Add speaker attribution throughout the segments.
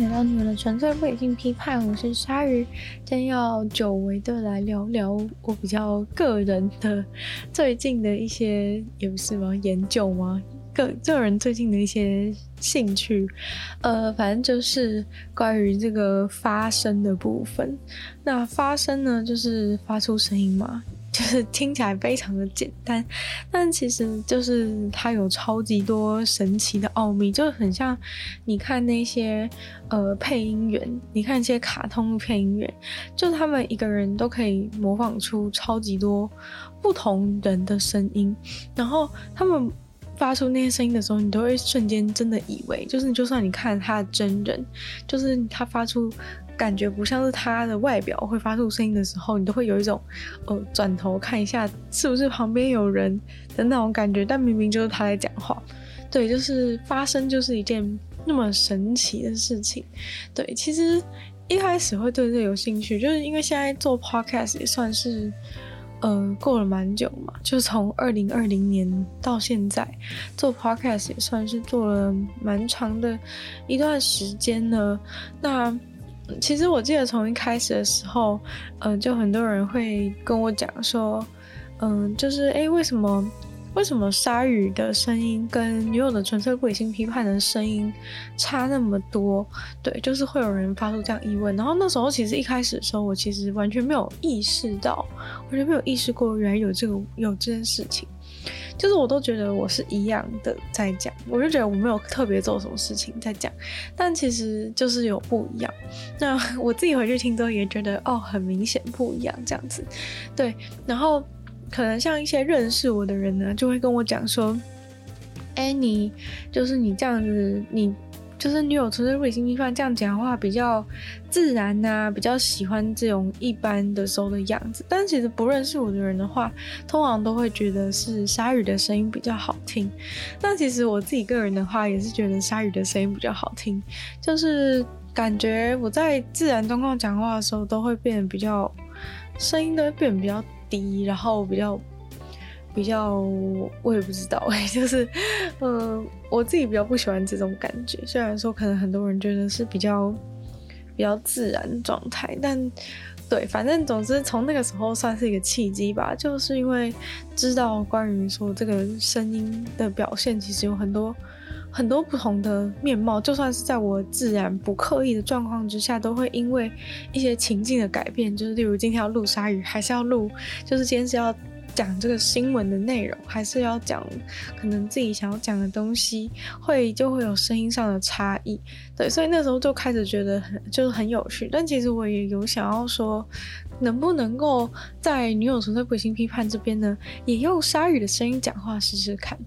Speaker 1: 来到你们的纯粹不理性批判，我是鲨鱼，今天要久违的来聊聊我比较个人的最近的一些也不是吗研究吗？个个人最近的一些兴趣，呃，反正就是关于这个发声的部分。那发声呢，就是发出声音嘛。就是 听起来非常的简单，但其实就是它有超级多神奇的奥秘，就很像你看那些呃配音员，你看一些卡通配音员，就是他们一个人都可以模仿出超级多不同人的声音，然后他们发出那些声音的时候，你都会瞬间真的以为，就是就算你看他的真人，就是他发出。感觉不像是他的外表会发出声音的时候，你都会有一种，呃，转头看一下是不是旁边有人的那种感觉，但明明就是他在讲话。对，就是发声就是一件那么神奇的事情。对，其实一开始会对这有兴趣，就是因为现在做 podcast 也算是，呃，过了蛮久嘛，就是从二零二零年到现在做 podcast 也算是做了蛮长的一段时间了。那其实我记得从一开始的时候，嗯、就很多人会跟我讲说，嗯、就是诶，为什么为什么鲨鱼的声音跟女友的纯粹不理性批判的声音差那么多？对，就是会有人发出这样疑问。然后那时候其实一开始的时候，我其实完全没有意识到，完全没有意识过原来有这个有这件事情。就是我都觉得我是一样的在讲，我就觉得我没有特别做什么事情在讲，但其实就是有不一样。那我自己回去听之后也觉得哦，很明显不一样这样子。对，然后可能像一些认识我的人呢，就会跟我讲说，哎，你就是你这样子，你。就是女友纯粹不理性批判这样讲话比较自然呐、啊，比较喜欢这种一般的时候的样子。但其实不认识我的人的话，通常都会觉得是鲨鱼的声音比较好听。那其实我自己个人的话，也是觉得鲨鱼的声音比较好听。就是感觉我在自然状况讲话的时候，都会变得比较声音都会变得比较低，然后比较。比较我也不知道哎，就是，呃，我自己比较不喜欢这种感觉。虽然说可能很多人觉得是比较比较自然状态，但对，反正总之从那个时候算是一个契机吧。就是因为知道关于说这个声音的表现，其实有很多很多不同的面貌。就算是在我自然不刻意的状况之下，都会因为一些情境的改变，就是例如今天要录鲨鱼，还是要录，就是今天是要。讲这个新闻的内容，还是要讲可能自己想要讲的东西，会就会有声音上的差异，对，所以那时候就开始觉得很就是很有趣。但其实我也有想要说，能不能够在女友纯粹不理性批判这边呢，也用鲨鱼的声音讲话试试看，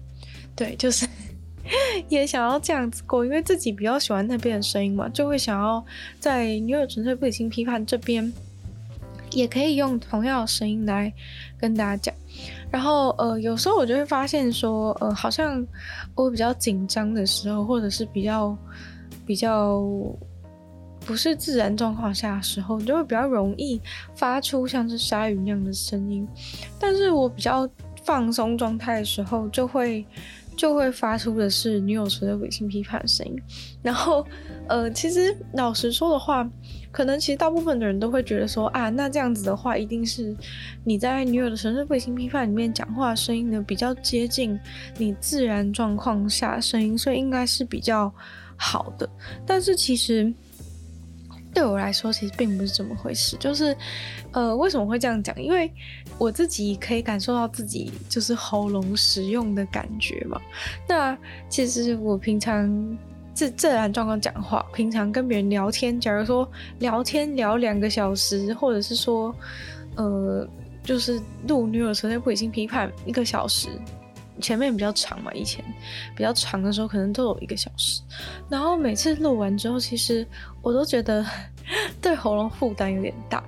Speaker 1: 对，就是 也想要这样子过，因为自己比较喜欢那边的声音嘛，就会想要在女友纯粹不理性批判这边。也可以用同样的声音来跟大家讲，然后呃，有时候我就会发现说，呃，好像我比较紧张的时候，或者是比较比较不是自然状况下的时候，就会比较容易发出像是鲨鱼那样的声音。但是我比较放松状态的时候，就会就会发出的是女友纯粹不理性批判的声音。然后呃，其实老实说的话。可能其实大部分的人都会觉得说啊，那这样子的话，一定是你在女友的纯粹不理性批判里面讲话声音呢比较接近你自然状况下声音，所以应该是比较好的。但是其实对我来说，其实并不是这么回事。就是呃，为什么会这样讲？因为我自己可以感受到自己就是喉咙使用的感觉嘛。那其实我平常。自自然状况讲话，平常跟别人聊天，假如说聊天聊两个小时，或者是说，呃，就是录女友纯粹不理性批判一个小时，前面比较长嘛，以前比较长的时候可能都有一个小时，然后每次录完之后，其实我都觉得 对喉咙负担有点大，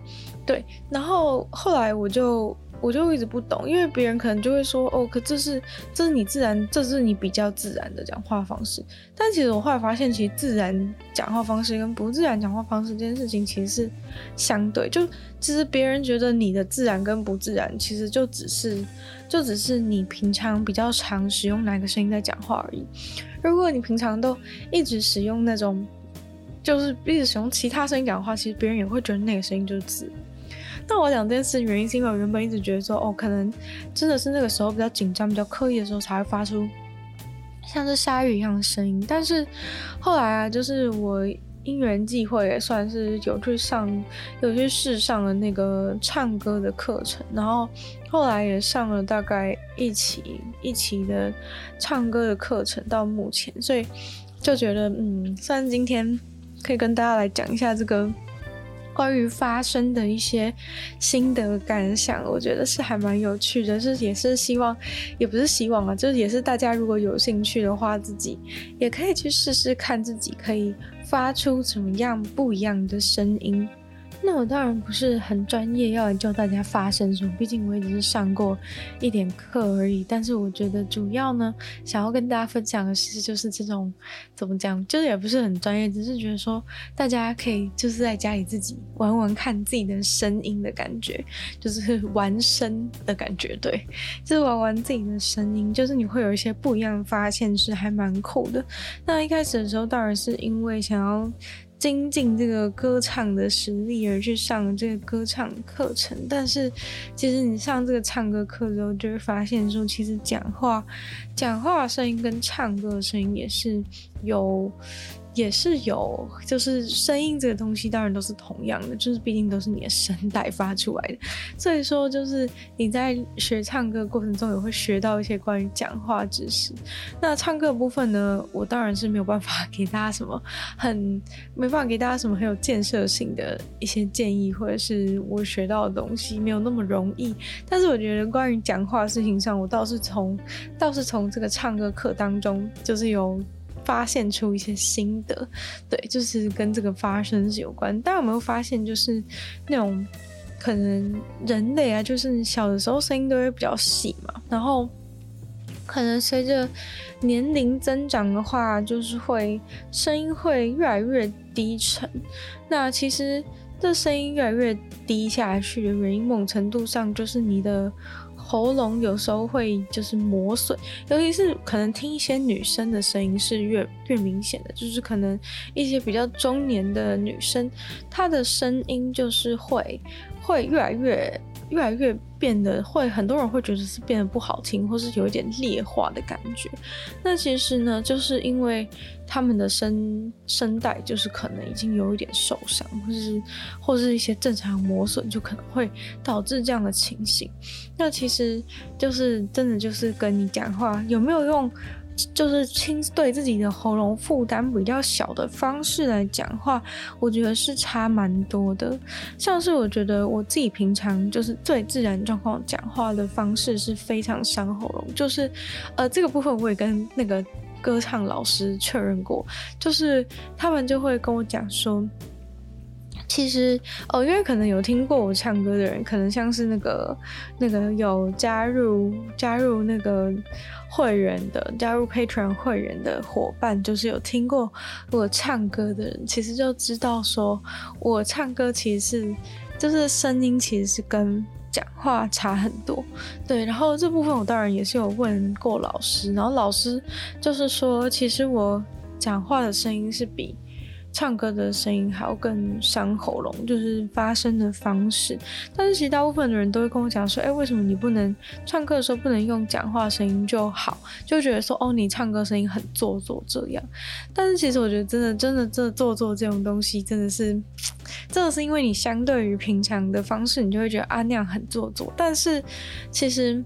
Speaker 1: 对，然后后来我就。我就一直不懂，因为别人可能就会说，哦，可这是这是你自然，这是你比较自然的讲话方式。但其实我后来发现，其实自然讲话方式跟不自然讲话方式这件事情其实是相对。就其实别人觉得你的自然跟不自然，其实就只是就只是你平常比较常使用哪个声音在讲话而已。如果你平常都一直使用那种，就是一直使用其他声音讲话，其实别人也会觉得那个声音就是自那我讲这件事原因是因为我原本一直觉得说，哦，可能真的是那个时候比较紧张、比较刻意的时候才会发出像是鲨鱼一样的声音。但是后来啊，就是我因缘际会也算是有去上、有去试上了那个唱歌的课程，然后后来也上了大概一期一期的唱歌的课程，到目前，所以就觉得，嗯，算今天可以跟大家来讲一下这个。关于发声的一些心得感想，我觉得是还蛮有趣的，是也是希望，也不是希望啊，就是也是大家如果有兴趣的话，自己也可以去试试看，自己可以发出怎么样不一样的声音。那我当然不是很专业，要来教大家发声说，毕竟我也只是上过一点课而已。但是我觉得主要呢，想要跟大家分享的是，就是这种怎么讲，就是也不是很专业，只是觉得说大家可以就是在家里自己玩玩看自己的声音的感觉，就是玩声的感觉，对，就是玩玩自己的声音，就是你会有一些不一样的发现，是还蛮酷的。那一开始的时候，当然是因为想要。精进这个歌唱的实力而去上这个歌唱课程，但是其实你上这个唱歌课之后，就会发现说，其实讲话、讲话声音跟唱歌的声音也是有。也是有，就是声音这个东西当然都是同样的，就是毕竟都是你的声带发出来的，所以说就是你在学唱歌过程中也会学到一些关于讲话知识。那唱歌部分呢，我当然是没有办法给大家什么很没办法给大家什么很有建设性的一些建议，或者是我学到的东西没有那么容易。但是我觉得关于讲话的事情上，我倒是从倒是从这个唱歌课当中就是有。发现出一些心得，对，就是跟这个发声是有关。大家有没有发现，就是那种可能人类啊，就是小的时候声音都会比较细嘛，然后可能随着年龄增长的话，就是会声音会越来越低沉。那其实这声音越来越低下去的原因，某程度上就是你的。喉咙有时候会就是磨损，尤其是可能听一些女生的声音是越越明显的，就是可能一些比较中年的女生，她的声音就是会会越来越。越来越变得会，很多人会觉得是变得不好听，或是有一点劣化的感觉。那其实呢，就是因为他们的声声带就是可能已经有一点受伤，或是或是一些正常磨损，就可能会导致这样的情形。那其实就是真的就是跟你讲话有没有用。就是轻对自己的喉咙负担比较小的方式来讲话，我觉得是差蛮多的。像是我觉得我自己平常就是最自然状况讲话的方式是非常伤喉咙，就是呃这个部分我也跟那个歌唱老师确认过，就是他们就会跟我讲说。其实哦，因为可能有听过我唱歌的人，可能像是那个那个有加入加入那个会员的，加入 Patreon 会员的伙伴，就是有听过我唱歌的人，其实就知道说我唱歌其实是就是声音其实是跟讲话差很多。对，然后这部分我当然也是有问过老师，然后老师就是说，其实我讲话的声音是比。唱歌的声音还要更伤喉咙，就是发声的方式。但是其实大部分的人都会跟我讲说，哎、为什么你不能唱歌的时候不能用讲话声音就好？就觉得说，哦，你唱歌声音很做作这样。但是其实我觉得，真的，真的，这做作这种东西，真的是，真的是因为你相对于平常的方式，你就会觉得啊那样很做作。但是其实。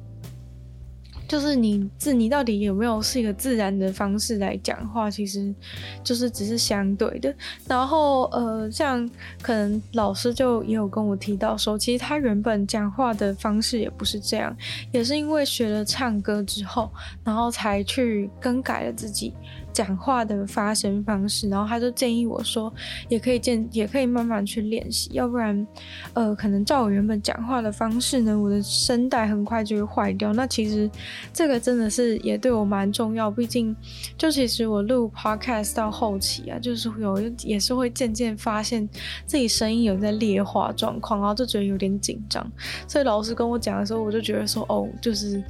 Speaker 1: 就是你自你到底有没有是一个自然的方式来讲话，其实就是只是相对的。然后呃，像可能老师就也有跟我提到说，其实他原本讲话的方式也不是这样，也是因为学了唱歌之后，然后才去更改了自己。讲话的发声方式，然后他就建议我说，也可以建，也可以慢慢去练习，要不然，呃，可能照我原本讲话的方式呢，我的声带很快就会坏掉。那其实这个真的是也对我蛮重要，毕竟就其实我录 podcast 到后期啊，就是有也是会渐渐发现自己声音有在劣化状况，然后就觉得有点紧张。所以老师跟我讲的时候，我就觉得说，哦，就是。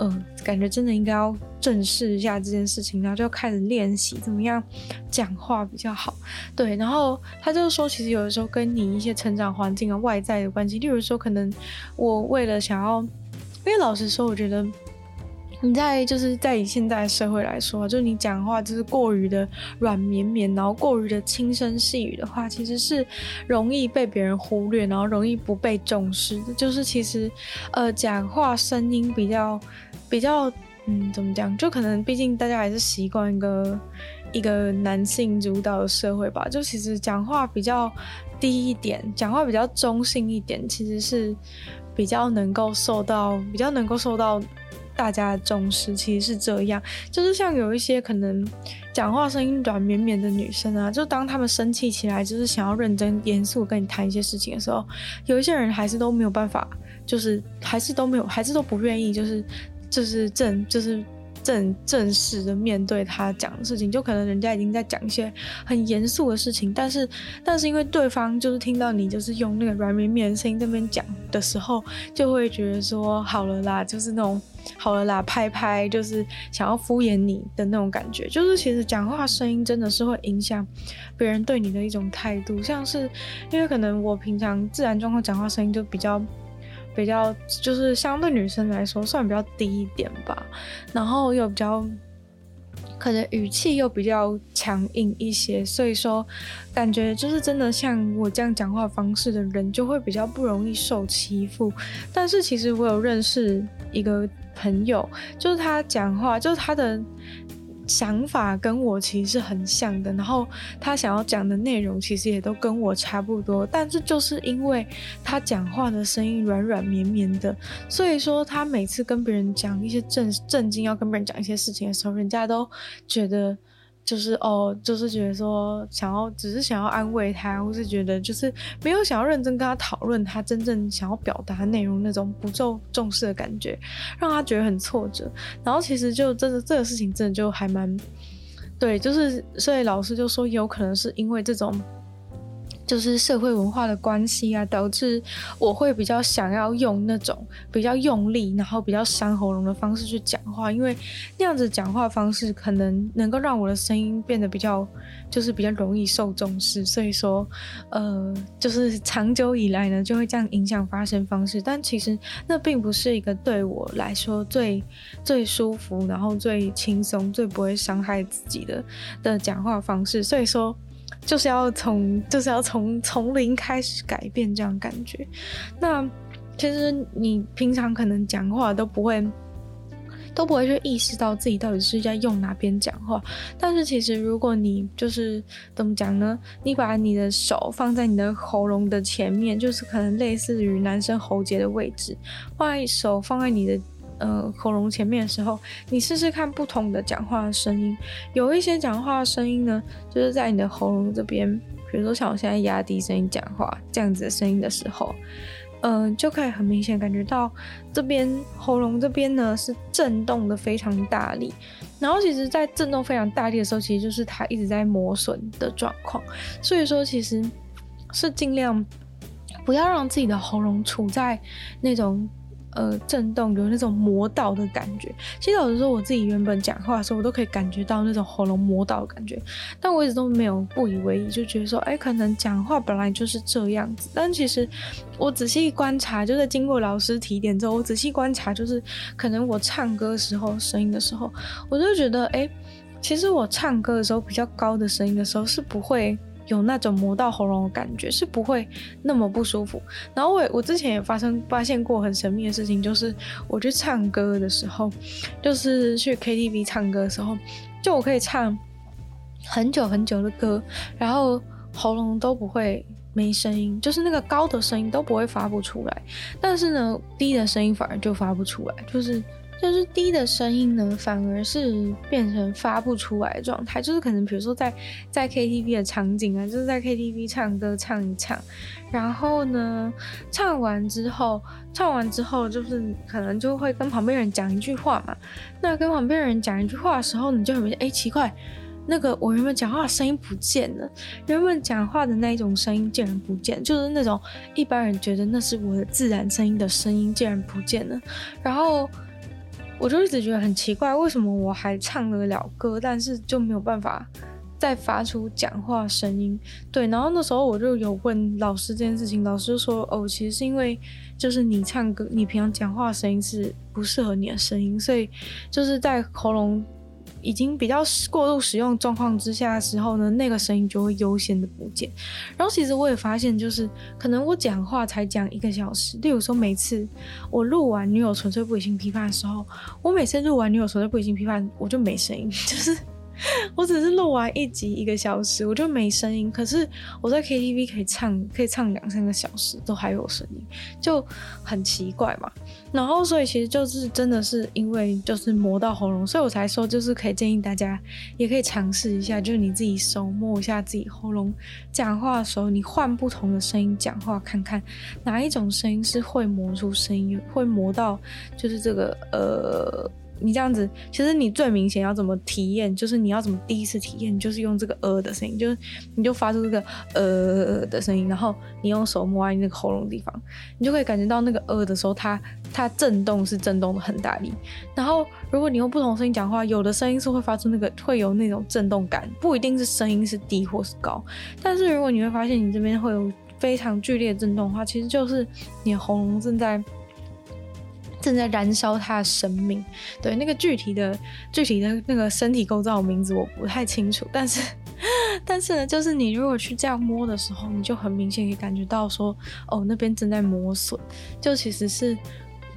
Speaker 1: 嗯、感觉真的应该要正视一下这件事情，然后就开始练习怎么样讲话比较好。对，然后他就说，其实有的时候跟你一些成长环境啊、外在的关系，例如说，可能我为了想要，因为老实说，我觉得你在就是在以现在社会来说，就你讲话就是过于的软绵绵，然后过于的轻声细语的话，其实是容易被别人忽略，然后容易不被重视的。就是其实呃，讲话声音比较。比较嗯，怎么讲？就可能毕竟大家还是习惯一个一个男性主导的社会吧。就其实讲话比较低一点，讲话比较中性一点，其实是比较能够受到比较能够受到大家的重视。其实是这样，就是像有一些可能讲话声音软绵绵的女生啊，就当她们生气起来，就是想要认真严肃跟你谈一些事情的时候，有一些人还是都没有办法，就是还是都没有，还是都不愿意，就是。就是正，就是正正式的面对他讲的事情，就可能人家已经在讲一些很严肃的事情，但是，但是因为对方就是听到你就是用那个软绵绵的声音在那边讲的时候，就会觉得说好了啦，就是那种好了啦，拍拍，就是想要敷衍你的那种感觉。就是其实讲话声音真的是会影响别人对你的一种态度，像是因为可能我平常自然状况讲话声音就比较。比较就是相对女生来说算比较低一点吧，然后又比较可能语气又比较强硬一些，所以说感觉就是真的像我这样讲话方式的人就会比较不容易受欺负。但是其实我有认识一个朋友，就是他讲话就是他的。想法跟我其实是很像的，然后他想要讲的内容其实也都跟我差不多，但是就是因为他讲话的声音软软绵绵的，所以说他每次跟别人讲一些正正经要跟别人讲一些事情的时候，人家都觉得。就是哦，就是觉得说想要，只是想要安慰他，或是觉得就是没有想要认真跟他讨论他真正想要表达内容那种不受重视的感觉，让他觉得很挫折。然后其实就真的这个事情真的就还蛮对，就是所以老师就说有可能是因为这种。就是社会文化的关系啊，导致我会比较想要用那种比较用力，然后比较伤喉咙的方式去讲话，因为那样子讲话方式可能能够让我的声音变得比较，就是比较容易受重视。所以说，呃，就是长久以来呢，就会这样影响发声方式。但其实那并不是一个对我来说最最舒服，然后最轻松、最不会伤害自己的的讲话方式。所以说。就是要从，就是要从从零开始改变这样感觉。那其实你平常可能讲话都不会，都不会去意识到自己到底是在用哪边讲话。但是其实如果你就是怎么讲呢？你把你的手放在你的喉咙的前面，就是可能类似于男生喉结的位置，放在手放在你的。呃，喉咙前面的时候，你试试看不同的讲话的声音。有一些讲话的声音呢，就是在你的喉咙这边，比如说像我现在压低声音讲话这样子的声音的时候，嗯、就可以很明显感觉到这边喉咙这边呢是震动的非常大力。然后其实，在震动非常大力的时候，其实就是它一直在磨损的状况。所以说，其实是尽量不要让自己的喉咙处在那种。呃，震动有那种磨到的感觉。其实有的时候我自己原本讲话的时候，我都可以感觉到那种喉咙磨到的感觉，但我一直都没有不以为意，就觉得说，哎，可能讲话本来就是这样子。但其实我仔细观察，就是经过老师提点之后，我仔细观察，就是可能我唱歌时候声音的时候，我就觉得，哎，其实我唱歌的时候比较高的声音的时候是不会。有那种磨到喉咙的感觉，是不会那么不舒服。然后我我之前也发生发现过很神秘的事情，就是我去唱歌的时候，就是去 KTV 唱歌的时候，就我可以唱很久很久的歌，然后喉咙都不会没声音，就是那个高的声音都不会发不出来，但是呢，低的声音反而就发不出来，就是。就是低的声音呢，反而是变成发不出来的状态。就是可能比如说在在 KTV 的场景啊，就是在 KTV 唱歌唱一唱，然后呢，唱完之后，唱完之后就是可能就会跟旁边人讲一句话嘛。那跟旁边人讲一句话的时候，你就很明显，哎，奇怪，那个我原本讲话的声音不见了，原本讲话的那一种声音竟然不见，就是那种一般人觉得那是我的自然声音的声音竟然不见了，然后。我就一直觉得很奇怪，为什么我还唱得了歌，但是就没有办法再发出讲话声音？对，然后那时候我就有问老师这件事情，老师就说：“哦，其实是因为就是你唱歌，你平常讲话声音是不适合你的声音，所以就是在喉咙。”已经比较过度使用状况之下的时候呢，那个声音就会优先的不见。然后其实我也发现，就是可能我讲话才讲一个小时，例如说每次我录完《女友纯粹不理性批判》的时候，我每次录完《女友纯粹不理性批判》，我就没声音，就是。我只是录完一集一个小时，我就没声音。可是我在 KTV 可以唱，可以唱两三个小时都还有声音，就很奇怪嘛。然后所以其实就是真的是因为就是磨到喉咙，所以我才说就是可以建议大家也可以尝试一下，就是你自己手摸一下自己喉咙，讲话的时候你换不同的声音讲话，看看哪一种声音是会磨出声音，会磨到就是这个呃。你这样子，其实你最明显要怎么体验，就是你要怎么第一次体验，就是用这个呃的声音，就是你就发出这个呃的声音，然后你用手摸在你那个喉咙地方，你就可以感觉到那个呃的时候，它它震动是震动的很大力。然后如果你用不同声音讲话，有的声音是会发出那个会有那种震动感，不一定是声音是低或是高，但是如果你会发现你这边会有非常剧烈的震动的话，其实就是你喉咙正在。正在燃烧他的生命，对，那个具体的具体的那个身体构造的名字我不太清楚，但是但是呢，就是你如果去这样摸的时候，你就很明显可以感觉到说，哦，那边正在磨损，就其实是。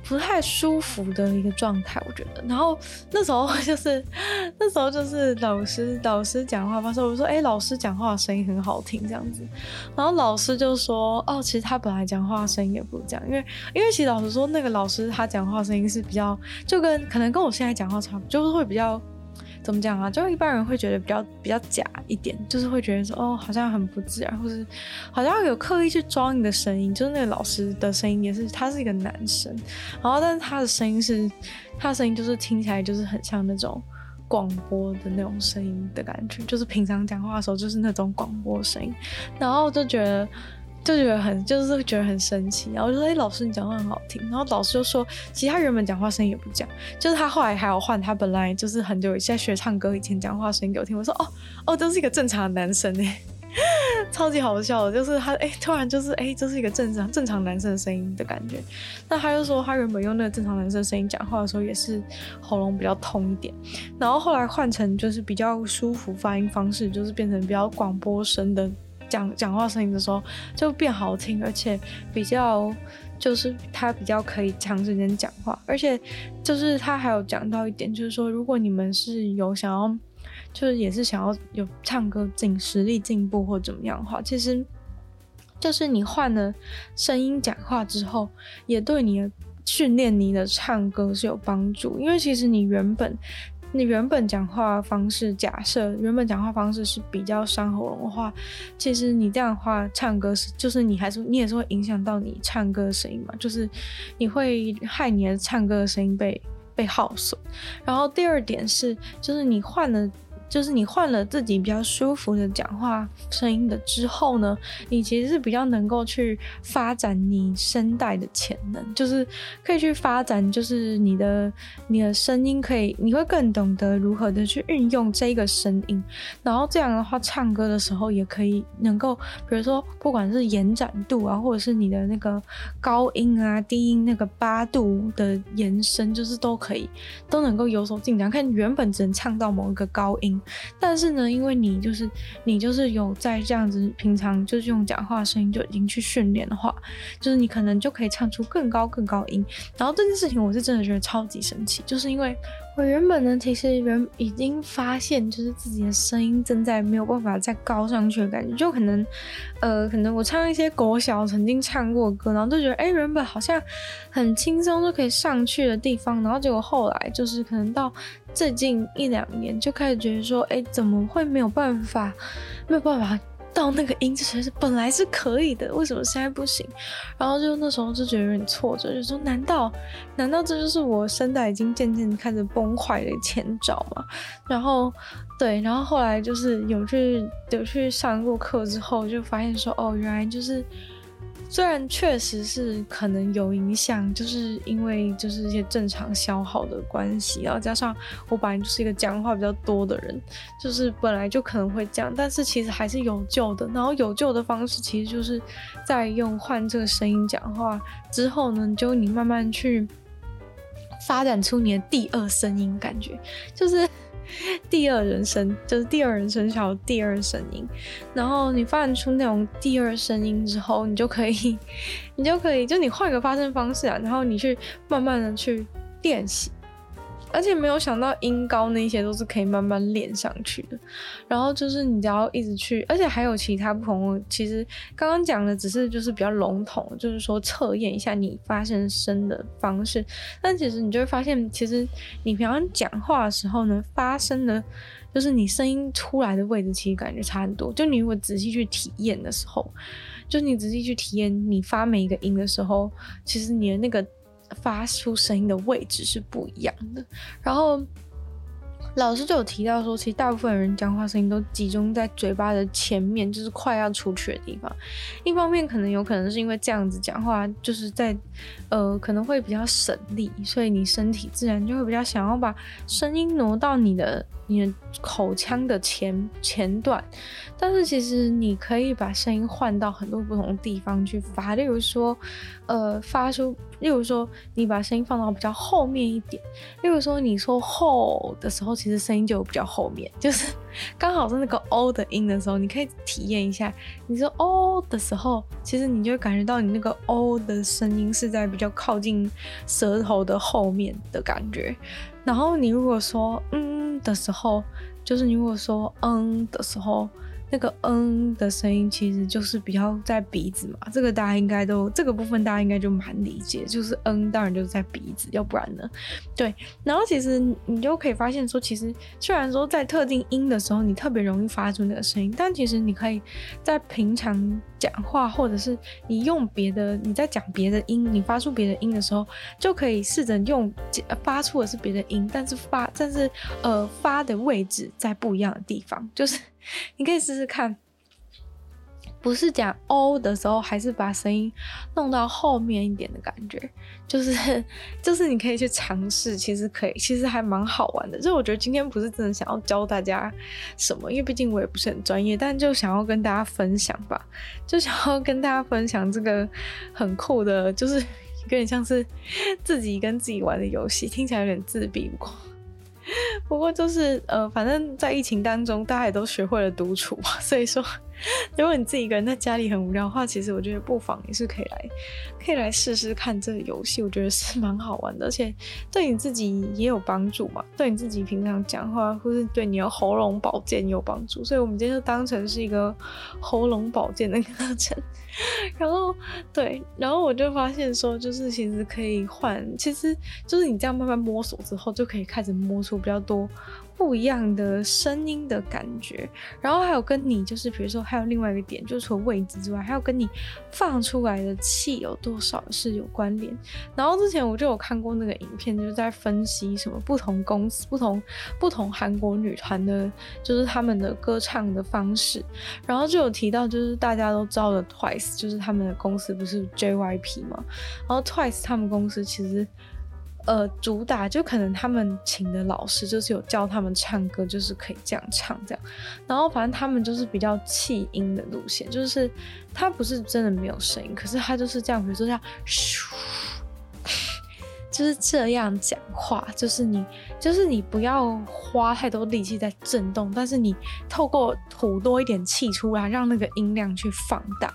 Speaker 1: 不太舒服的一个状态，我觉得。然后那时候就是 那时候就是老师老师讲话方式我说，哎、老师讲话声音很好听这样子。然后老师就说，哦，其实他本来讲话声音也不是这样，因为因为其实老师说，那个老师他讲话声音是比较就跟可能跟我现在讲话差不多，就是会比较。怎么讲啊？就一般人会觉得比较比较假一点，就是会觉得说哦，好像很不自然，或是好像有刻意去装你的声音。就是那个老师的声音也是，他是一个男生，然后但是他的声音是，他的声音就是听起来就是很像那种广播的那种声音的感觉，就是平常讲话的时候就是那种广播声音，然后就觉得。就觉得很，就是觉得很神奇，然后就说：“哎、老师，你讲话很好听。”然后老师就说：“其实他原本讲话声音也不这样，就是他后来还要换他本来就是很久以前学唱歌以前讲话声音给我听。”我说：“哦哦，这是一个正常的男生哎，超级好笑，就是他哎、突然就是哎，这、是一个正常正常男生的声音的感觉。”那他就说他原本用那个正常男生声音讲话的时候也是喉咙比较通一点，然后后来换成就是比较舒服发音方式，就是变成比较广播声的。讲讲话声音的时候就变好听，而且比较就是他比较可以长时间讲话，而且就是他还有讲到一点，就是说如果你们是有想要，就是也是想要有唱歌进实力进步或怎么样的话，其实就是你换了声音讲话之后，也对你的训练你的唱歌是有帮助，因为其实你原本。你原本讲话方式，假设原本讲话方式是比较伤喉咙的话，其实你这样的话唱歌是，就是你还是你也是会影响到你唱歌的声音嘛，就是你会害你的唱歌的声音被被耗损。然后第二点是，就是你换了。就是你换了自己比较舒服的讲话声音的之后呢，你其实是比较能够去发展你声带的潜能，就是可以去发展，就是你的你的声音可以，你会更懂得如何的去运用这个声音，然后这样的话唱歌的时候也可以能够，比如说不管是延展度啊，或者是你的那个高音啊、低音那个八度的延伸，就是都可以都能够有所进展。看原本只能唱到某一个高音。但是呢，因为你就是你就是有在这样子平常就是用讲话声音就已经去训练的话，就是你可能就可以唱出更高更高音。然后这件事情我是真的觉得超级神奇，就是因为我原本呢其实人已经发现，就是自己的声音正在没有办法再高上去的感觉，就可能呃可能我唱一些国小曾经唱过歌，然后就觉得哎原本好像很轻松就可以上去的地方，然后结果后来就是可能到。最近一两年就开始觉得说，哎、怎么会没有办法，没有办法到那个音，其实本来是可以的，为什么现在不行？然后就那时候就觉得有点挫折，就说难道，难道这就是我声带已经渐渐开始崩坏的前兆吗？然后，对，然后后来就是有去有去上过课之后，就发现说，哦，原来就是。虽然确实是可能有影响，就是因为就是一些正常消耗的关系，然后加上我本来就是一个讲话比较多的人，就是本来就可能会这样，但是其实还是有救的。然后有救的方式其实就是在用换这个声音讲话之后呢，就你慢慢去发展出你的第二声音，感觉就是。第二人生就是第二人称小第二声音，然后你发展出那种第二声音之后，你就可以，你就可以，就你换个发声方式啊，然后你去慢慢的去练习。而且没有想到音高那些都是可以慢慢练上去的，然后就是你只要一直去，而且还有其他不同。其实刚刚讲的只是就是比较笼统，就是说测验一下你发声声的方式。但其实你就会发现，其实你平常讲话的时候呢，发声的，就是你声音出来的位置，其实感觉差很多。就你如果仔细去体验的时候，就你仔细去体验你发每一个音的时候，其实你的那个。发出声音的位置是不一样的，然后老师就有提到说，其实大部分人讲话声音都集中在嘴巴的前面，就是快要出去的地方。一方面可能有可能是因为这样子讲话，就是在呃可能会比较省力，所以你身体自然就会比较想要把声音挪到你的。你的口腔的前前段，但是其实你可以把声音换到很多不同的地方去发，例如说，呃，发出，例如说，你把声音放到比较后面一点，例如说，你说后的时候，其实声音就比较后面，就是刚好是那个 o 的音的时候，你可以体验一下，你说 o 的时候，其实你就感觉到你那个 o 的声音是在比较靠近舌头的后面的感觉，然后你如果说嗯。的时候，就是你如果说嗯的时候，那个嗯的声音其实就是比较在鼻子嘛，这个大家应该都这个部分大家应该就蛮理解，就是嗯当然就是在鼻子，要不然呢，对。然后其实你就可以发现说，其实虽然说在特定音的时候你特别容易发出那个声音，但其实你可以在平常。讲话，或者是你用别的，你在讲别的音，你发出别的音的时候，就可以试着用发出的是别的音，但是发，但是呃发的位置在不一样的地方，就是你可以试试看。不是讲 O 的时候，还是把声音弄到后面一点的感觉，就是 就是你可以去尝试，其实可以，其实还蛮好玩的。就我觉得今天不是真的想要教大家什么，因为毕竟我也不是很专业，但就想要跟大家分享吧，就想要跟大家分享这个很酷的，就是 有点像是自己跟自己玩的游戏，听起来有点自闭，不过就是呃，反正在疫情当中，大家也都学会了独处，所以说。如果你自己一个人在家里很无聊的话，其实我觉得不妨也是可以来，可以来试试看这个游戏，我觉得是蛮好玩的，而且对你自己也有帮助嘛，对你自己平常讲话或是对你的喉咙保健有帮助，所以我们今天就当成是一个喉咙保健的课程。然后对，然后我就发现说，就是其实可以换，其实就是你这样慢慢摸索之后，就可以开始摸出比较多。不一样的声音的感觉，然后还有跟你就是，比如说还有另外一个点，就是除了位置之外，还有跟你放出来的气有多少是有关联。然后之前我就有看过那个影片，就是在分析什么不同公司、不同不同韩国女团的，就是他们的歌唱的方式。然后就有提到，就是大家都知道的 Twice，就是他们的公司不是 JYP 嘛？然后 Twice 他们公司其实。呃，主打就可能他们请的老师就是有教他们唱歌，就是可以这样唱这样。然后反正他们就是比较气音的路线，就是他不是真的没有声音，可是他就是这样，比如说像咻，就是这样讲话，就是你，就是你不要花太多力气在震动，但是你透过吐多一点气出来，让那个音量去放大，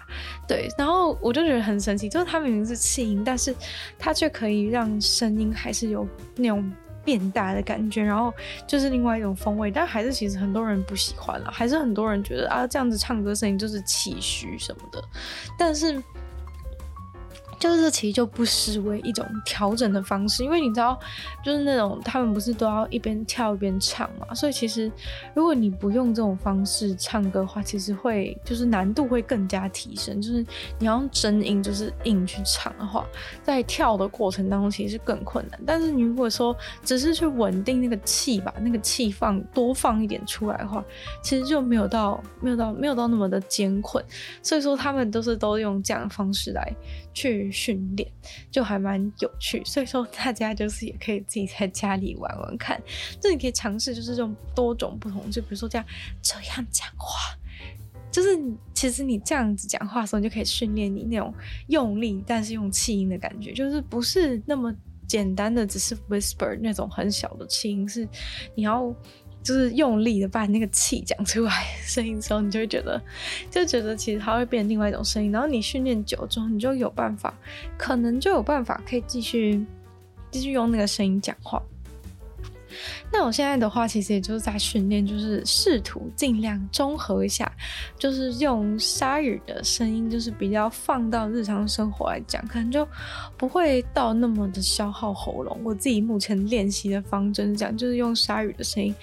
Speaker 1: 对。然后我就觉得很神奇，就是它明明是气音，但是它却可以让声音还是有那种变大的感觉，然后就是另外一种风味。但还是其实很多人不喜欢了，还是很多人觉得啊，这样子唱歌声音就是气虚什么的，但是。就是其实就不失为一种调整的方式，因为你知道，就是那种他们不是都要一边跳一边唱嘛，所以其实如果你不用这种方式唱歌的话，其实会就是难度会更加提升。就是你要用真音，就是硬去唱的话，在跳的过程当中其实是更困难。但是你如果说只是去稳定那个气，把那个气放多放一点出来的话，其实就没有到没有到没有到那么的艰困。所以说他们都是都用这样的方式来去。训练就还蛮有趣，所以说大家就是也可以自己在家里玩玩看，就你可以尝试就是这种多种不同，就比如说这样这样讲话，就是其实你这样子讲话的时候，你就可以训练你那种用力但是用气音的感觉，就是不是那么简单的只是 whisper 那种很小的气音，是你要。就是用力的把你那个气讲出来声音的时候，你就会觉得，就觉得其实它会变另外一种声音。然后你训练久之后，你就有办法，可能就有办法可以继续继续用那个声音讲话。那我现在的话，其实也就是在训练，就是试图尽量综合一下，就是用鲨鱼的声音，就是比较放到日常生活来讲，可能就不会到那么的消耗喉咙。我自己目前练习的方针讲，就是用鲨鱼的声音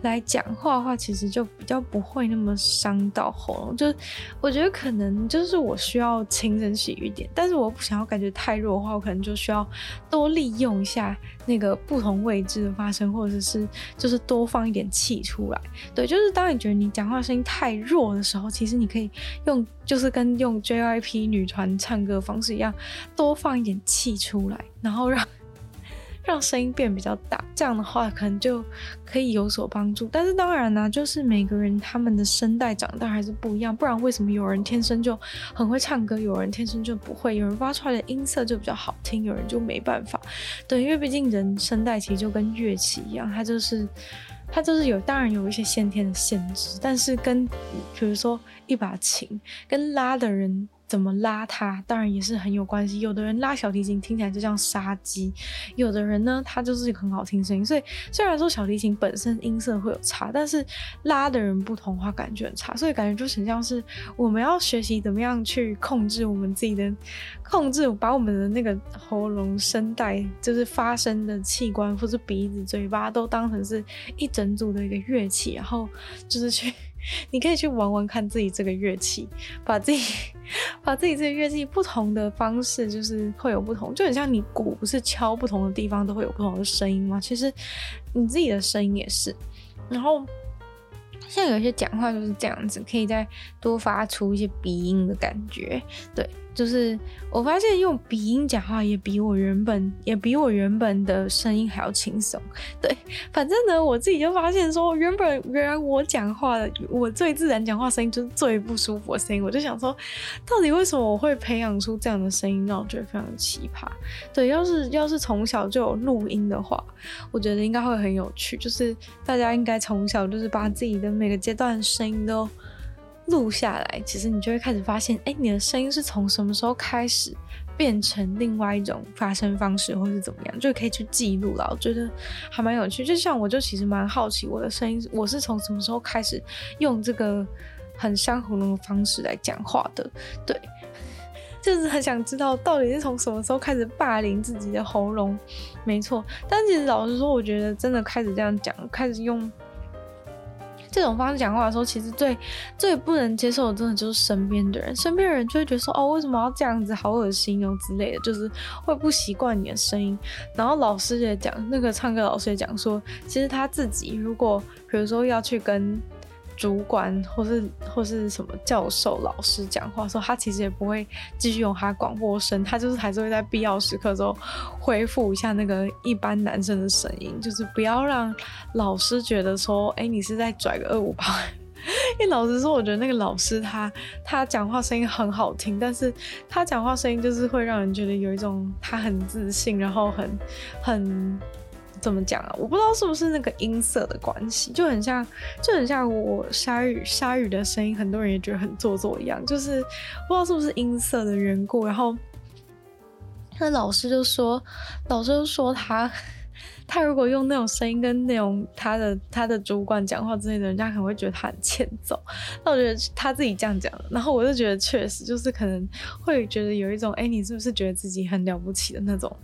Speaker 1: 来讲话的话，其实就比较不会那么伤到喉咙。就是我觉得可能就是我需要轻声细语一点，但是我不想要感觉太弱的话，我可能就需要多利用一下那个不同位置的发声，或者。是，就是多放一点气出来，对，就是当你觉得你讲话声音太弱的时候，其实你可以用，就是跟用 JYP 女团唱歌方式一样，多放一点气出来，然后让。让声音变比较大，这样的话可能就可以有所帮助。但是当然呢，就是每个人他们的声带长大还是不一样，不然为什么有人天生就很会唱歌，有人天生就不会，有人发出来的音色就比较好听，有人就没办法。对，因为毕竟人声带其实就跟乐器一样，它就是它就是有，当然有一些先天的限制，但是跟比如说一把琴跟拉的人。怎么拉它，当然也是很有关系。有的人拉小提琴听起来就像杀鸡，有的人呢，他就是一个很好听声音。所以虽然说小提琴本身音色会有差，但是拉的人不同的话，感觉很差。所以感觉就很像是我们要学习怎么样去控制我们自己的，控制把我们的那个喉咙声带，就是发声的器官，或是鼻子、嘴巴，都当成是一整组的一个乐器，然后就是去。你可以去玩玩看自己这个乐器，把自己 把自己这个乐器不同的方式，就是会有不同，就很像你鼓不是敲不同的地方都会有不同的声音吗？其实你自己的声音也是。然后像有些讲话就是这样子，可以再多发出一些鼻音的感觉，对。就是我发现用鼻音讲话也比我原本也比我原本的声音还要轻松。对，反正呢，我自己就发现说，原本原来我讲话的我最自然讲话声音就是最不舒服的声音。我就想说，到底为什么我会培养出这样的声音，让我觉得非常奇葩。对，要是要是从小就有录音的话，我觉得应该会很有趣。就是大家应该从小就是把自己的每个阶段声音都。录下来，其实你就会开始发现，哎，你的声音是从什么时候开始变成另外一种发声方式，或是怎么样，就可以去记录了。我觉得还蛮有趣。就像我，就其实蛮好奇我的声音，我是从什么时候开始用这个很伤喉咙的方式来讲话的？对，就是很想知道到底是从什么时候开始霸凌自己的喉咙。没错，但其实老实说，我觉得真的开始这样讲，开始用。这种方式讲话的时候，其实最最不能接受的，真的就是身边的人。身边的人就会觉得说：“哦，为什么要这样子？好恶心哦之类的，就是会不习惯你的声音。”然后老师也讲，那个唱歌老师也讲说，其实他自己如果比如说要去跟。主管或是或是什么教授老师讲话说，他其实也不会继续用他广播声，他就是还是会在必要时刻中恢复一下那个一般男生的声音，就是不要让老师觉得说，哎、你是在拽个二五八，因为老实说，我觉得那个老师他他讲话声音很好听，但是他讲话声音就是会让人觉得有一种他很自信，然后很很怎么讲啊？我不知道是不是那个音色的关系，就很像就很像我鲨鱼鲨鱼的声音，很多人也觉得很做作一样，就是不知道是不是音色的缘故。然后那老师就说，老师就说他。他如果用那种声音跟那种他的他的主管讲话之类的，人家可能会觉得他很欠揍。那我觉得他自己这样讲，然后我就觉得确实就是可能会觉得有一种，哎，你是不是觉得自己很了不起的那种？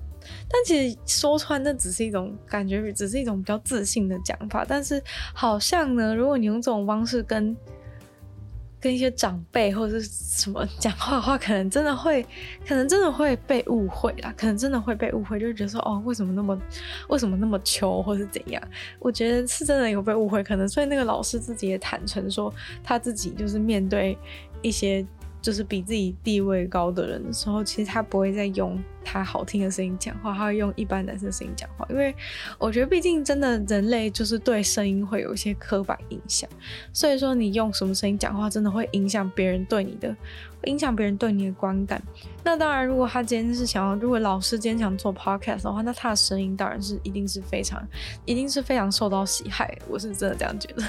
Speaker 1: 但其实说穿，那只是一种感觉，只是一种比较自信的讲法。但是好像呢，如果你用这种方式跟跟一些长辈或者是什么讲话的话，可能真的会，可能真的会被误会啦，可能真的会被误会，就觉得说哦，为什么那么，为什么那么糗，或是怎样？我觉得是真的有被误会，可能所以那个老师自己也坦诚说，他自己就是面对一些。就是比自己地位高的人的时候，其实他不会再用他好听的声音讲话，他会用一般男生声音讲话。因为我觉得，毕竟真的人类就是对声音会有一些刻板印象，所以说你用什么声音讲话，真的会影响别人对你的，影响别人对你的观感。那当然，如果他今天是想要，如果老师今天想做 podcast 的话，那他的声音当然是一定是非常，一定是非常受到喜爱。我是真的这样觉得。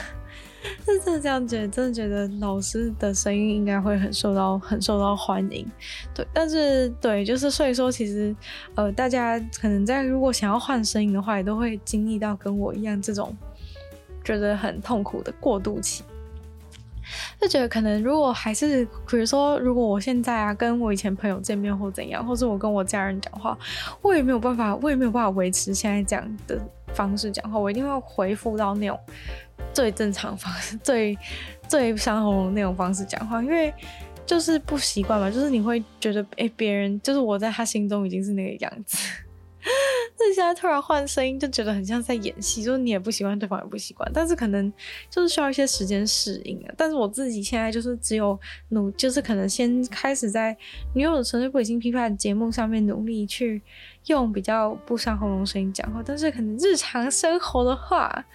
Speaker 1: 是真的这样觉得，真的觉得老师的声音应该会很受到很受到欢迎，对。但是对，就是所以说，其实呃，大家可能在如果想要换声音的话，也都会经历到跟我一样这种觉得很痛苦的过渡期。就觉得可能如果还是比如说，如果我现在啊跟我以前朋友见面或怎样，或是我跟我家人讲话，我也没有办法，我也没有办法维持现在这样的方式讲话，我一定会回复到那种。最正常方式，最最伤喉咙那种方式讲话，因为就是不习惯嘛，就是你会觉得，哎、别人就是我在他心中已经是那个样子。那现在突然换声音，就觉得很像在演戏，就是你也不习惯，对方也不习惯，但是可能就是需要一些时间适应啊。但是我自己现在就是只有努，就是可能先开始在女友的纯粹不理性批判节目上面努力去用比较不伤喉咙声音讲话，但是可能日常生活的话，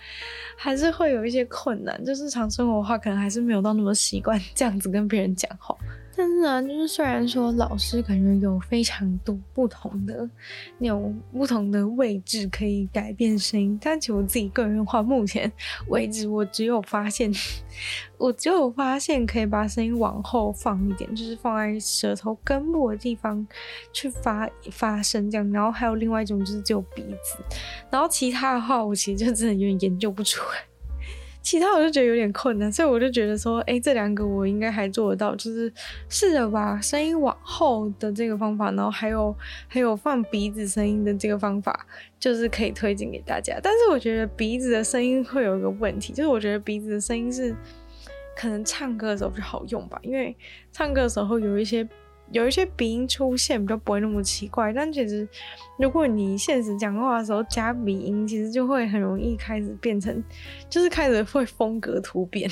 Speaker 1: 还是会有一些困难。就日常生活的话，可能还是没有到那么习惯这样子跟别人讲话。但是呢，就是虽然说老师感觉有非常多不同的那种不同的位置可以改变声音，但其实我自己个人的话，目前 为止我只有发现，我只有发现可以把声音往后放一点，就是放在舌头根部的地方去发发声这样。然后还有另外一种就是只有鼻子，然后其他的话我其实就真的有点研究不出来。其他我就觉得有点困难，所以我就觉得说，哎、这两个我应该还做得到，就是试着把声音往后的这个方法，然后还有还有放鼻子声音的这个方法，就是可以推荐给大家。但是我觉得鼻子的声音会有一个问题，就是我觉得鼻子的声音是可能唱歌的时候比较好用吧，因为唱歌的时候有一些。有一些鼻音出现，比较不会那么奇怪。但其实，如果你现实讲话的时候加鼻音，其实就会很容易开始变成，就是开始会风格突变，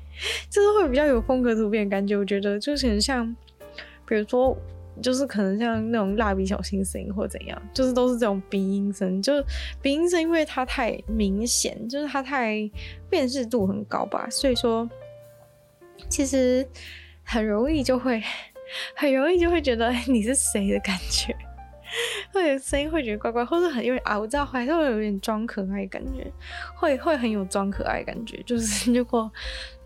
Speaker 1: 就是会比较有风格突变感觉。我觉得就是很像，比如说，就是可能像那种蜡笔小新声音或怎样，就是都是这种鼻音声。就是鼻音声，因为它太明显，就是它太辨识度很高吧，所以说其实很容易就会。很容易就会觉得哎你是谁的感觉，或者声音会觉得怪怪，或者很因为啊，我知道还是会有点装可爱感觉，会会很有装可爱感觉。就是 如果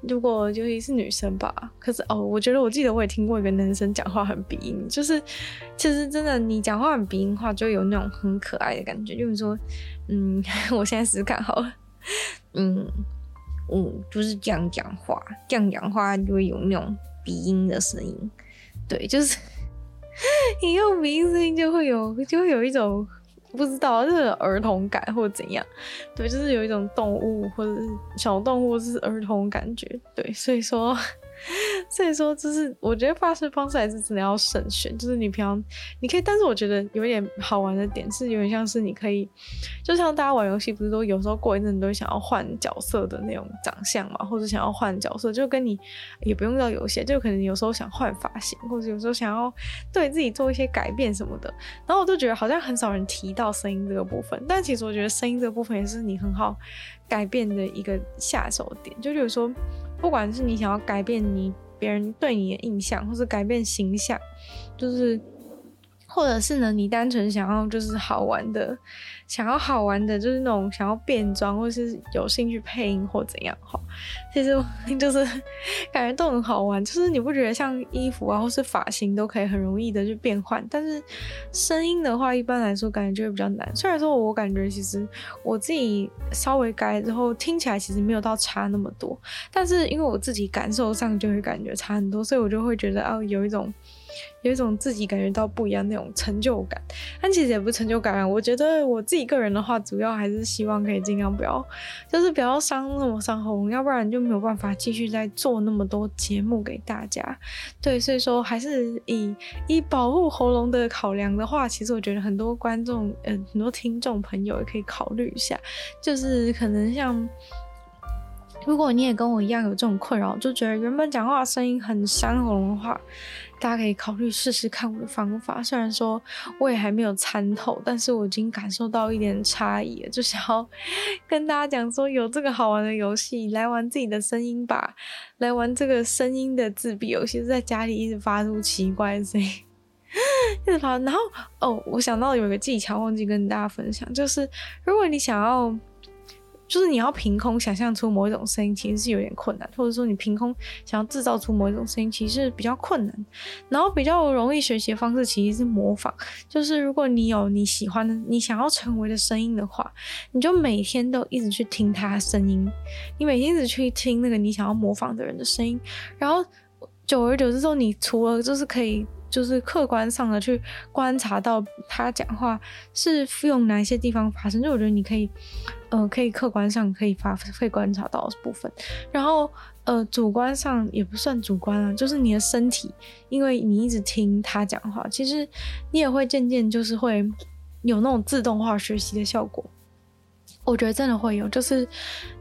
Speaker 1: 如果尤其是女生吧，可是哦，我觉得我记得我也听过一个男生讲话很鼻音，就是其实真的你讲话很鼻音的话，就有那种很可爱的感觉。就是说，嗯，我现在试试看好了，嗯嗯，就是这样讲话，这样讲话就会有那种鼻音的声音。对，就是 你用鼻音声就会有，就会有一种不知道，就是儿童感或怎样。对，就是有一种动物或者是小动物，是儿童感觉。对，所以说。所以说，就是我觉得发声方式还是真的要慎选。就是你平常你可以，但是我觉得有一点好玩的点是，有点像是你可以，就像大家玩游戏，不是都有时候过一阵都会想要换角色的那种长相嘛，或者想要换角色，就跟你也不用到游戏，就可能有时候想换发型，或者有时候想要对自己做一些改变什么的。然后我都觉得好像很少人提到声音这个部分，但其实我觉得声音这个部分也是你很好改变的一个下手点。就比如说。不管是你想要改变你别人对你的印象，或是改变形象，就是。或者是呢，你单纯想要就是好玩的，想要好玩的，就是那种想要变装，或是有兴趣配音或怎样哈。其实 就是感觉都很好玩，就是你不觉得像衣服啊，或是发型都可以很容易的去变换，但是声音的话，一般来说感觉就会比较难。虽然说我感觉其实我自己稍微改之后，听起来其实没有到差那么多，但是因为我自己感受上就会感觉差很多，所以我就会觉得哦，有一种。有一种自己感觉到不一样那种成就感，但其实也不是成就感啊。我觉得我自己个人的话，主要还是希望可以尽量不要，就是不要伤那么伤喉咙，要不然就没有办法继续再做那么多节目给大家。对，所以说还是以以保护喉咙的考量的话，其实我觉得很多观众，嗯、很多听众朋友也可以考虑一下，就是可能像。如果你也跟我一样有这种困扰，就觉得原本讲话声音很伤喉咙的话，大家可以考虑试试看我的方法。虽然说我也还没有参透，但是我已经感受到一点差异了，就想要 跟大家讲说，有这个好玩的游戏，来玩自己的声音吧，来玩这个声音的自闭游戏，在家里一直发出奇怪的声音，一直发。然后哦，我想到有一个技巧忘记跟大家分享，就是如果你想要。就是你要凭空想象出某一种声音，其实是有点困难，或者说你凭空想要制造出某一种声音，其实是比较困难。然后比较容易学习的方式其实是模仿，就是如果你有你喜欢的、你想要成为的声音的话，你就每天都一直去听他的声音，你每天一直去听那个你想要模仿的人的声音，然后久而久之之后，你除了就是可以。就是客观上的去观察到他讲话是用哪些地方发生，就我觉得你可以，呃，可以客观上可以发可以观察到的部分，然后呃，主观上也不算主观啊，就是你的身体，因为你一直听他讲话，其实你也会渐渐就是会有那种自动化学习的效果。我觉得真的会有，就是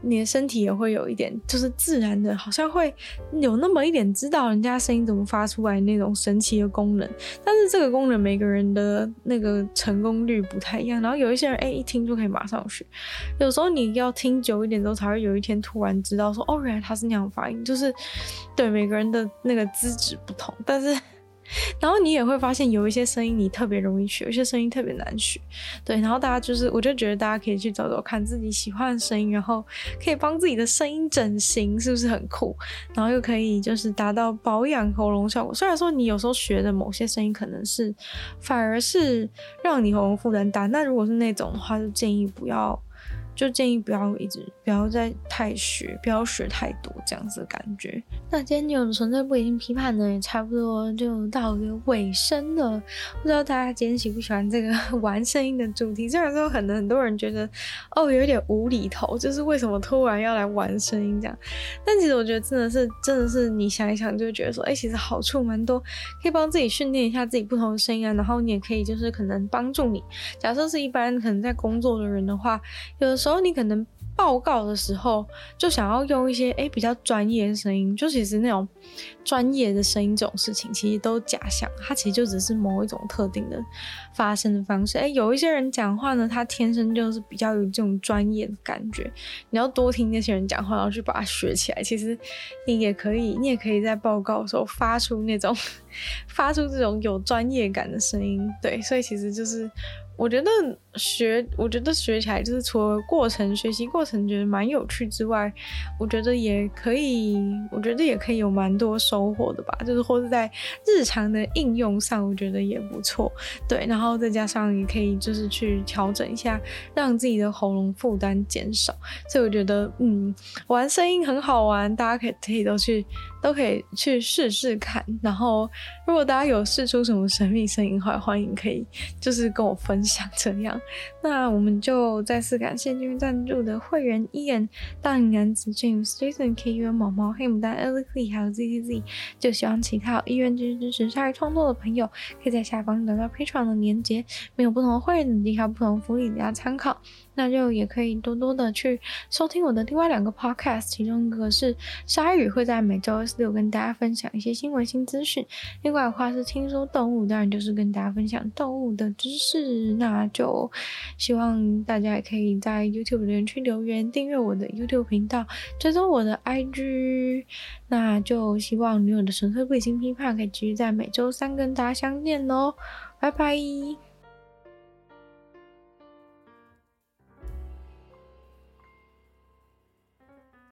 Speaker 1: 你的身体也会有一点，就是自然的，好像会有那么一点知道人家声音怎么发出来那种神奇的功能。但是这个功能每个人的那个成功率不太一样，然后有一些人哎一听就可以马上学，有时候你要听久一点之后才会有一天突然知道说哦，原来他是那样发音，就是对每个人的那个资质不同，但是。然后你也会发现有一些声音你特别容易学，有些声音特别难学，对。然后大家就是，我就觉得大家可以去找找看自己喜欢的声音，然后可以帮自己的声音整形，是不是很酷？然后又可以就是达到保养喉咙效果。虽然说你有时候学的某些声音可能是反而是让你喉咙负担大，那如果是那种的话，就建议不要。就建议不要一直不要再太学，不要学太多这样子的感觉。那今天你有的纯粹不理性批判呢，也差不多就到个尾声了。不知道大家今天喜不喜欢这个 玩声音的主题？虽然说可能很多人觉得哦有点无厘头，就是为什么突然要来玩声音这样？但其实我觉得真的是真的是你想一想就觉得说，哎、其实好处蛮多，可以帮自己训练一下自己不同的声音啊。然后你也可以就是可能帮助你，假设是一般可能在工作的人的话，有的时候你可能。报告的时候就想要用一些诶比较专业的声音，就其实那种专业的声音这种事情其实都假象，它其实就只是某一种特定的发声的方式。诶，有一些人讲话呢，他天生就是比较有这种专业的感觉，你要多听那些人讲话，然后去把它学起来。其实你也可以，你也可以在报告的时候发出那种 发出这种有专业感的声音。对，所以其实就是。我觉得学，我觉得学起来就是除了过程学习过程觉得蛮有趣之外，我觉得也可以，我觉得也可以有蛮多收获的吧。就是或者在日常的应用上，我觉得也不错。对，然后再加上也可以就是去调整一下，让自己的喉咙负担减少。所以我觉得，嗯，玩声音很好玩，大家可以可以都去都可以去试试看。然后，如果大家有试出什么神秘声音的话，欢迎可以就是跟我分享。这样，那我们就再次感谢今天赞助的会员 Ian、大龄男子 James、Jason、K、U、毛毛、黑牡丹、Ellie、还有 Z Z Z。就希望其他有意愿继续支持鲨鱼创作的朋友，可以在下方找到 Patreon 的链接，没有不同的会员等级还有不同福利，大家参考。那就也可以多多的去收听我的另外两个 podcast，其中一个是鲨鱼会在每周二、四、六跟大家分享一些新闻新资讯，另外的话是听说动物，当然就是跟大家分享动物的知识。那就希望大家也可以在 YouTube 留言区留言，订阅我的 YouTube 频道，追踪我的 IG。那就希望女友的纯粹不理性批判可以继续在每周三跟大家相见喽，拜拜。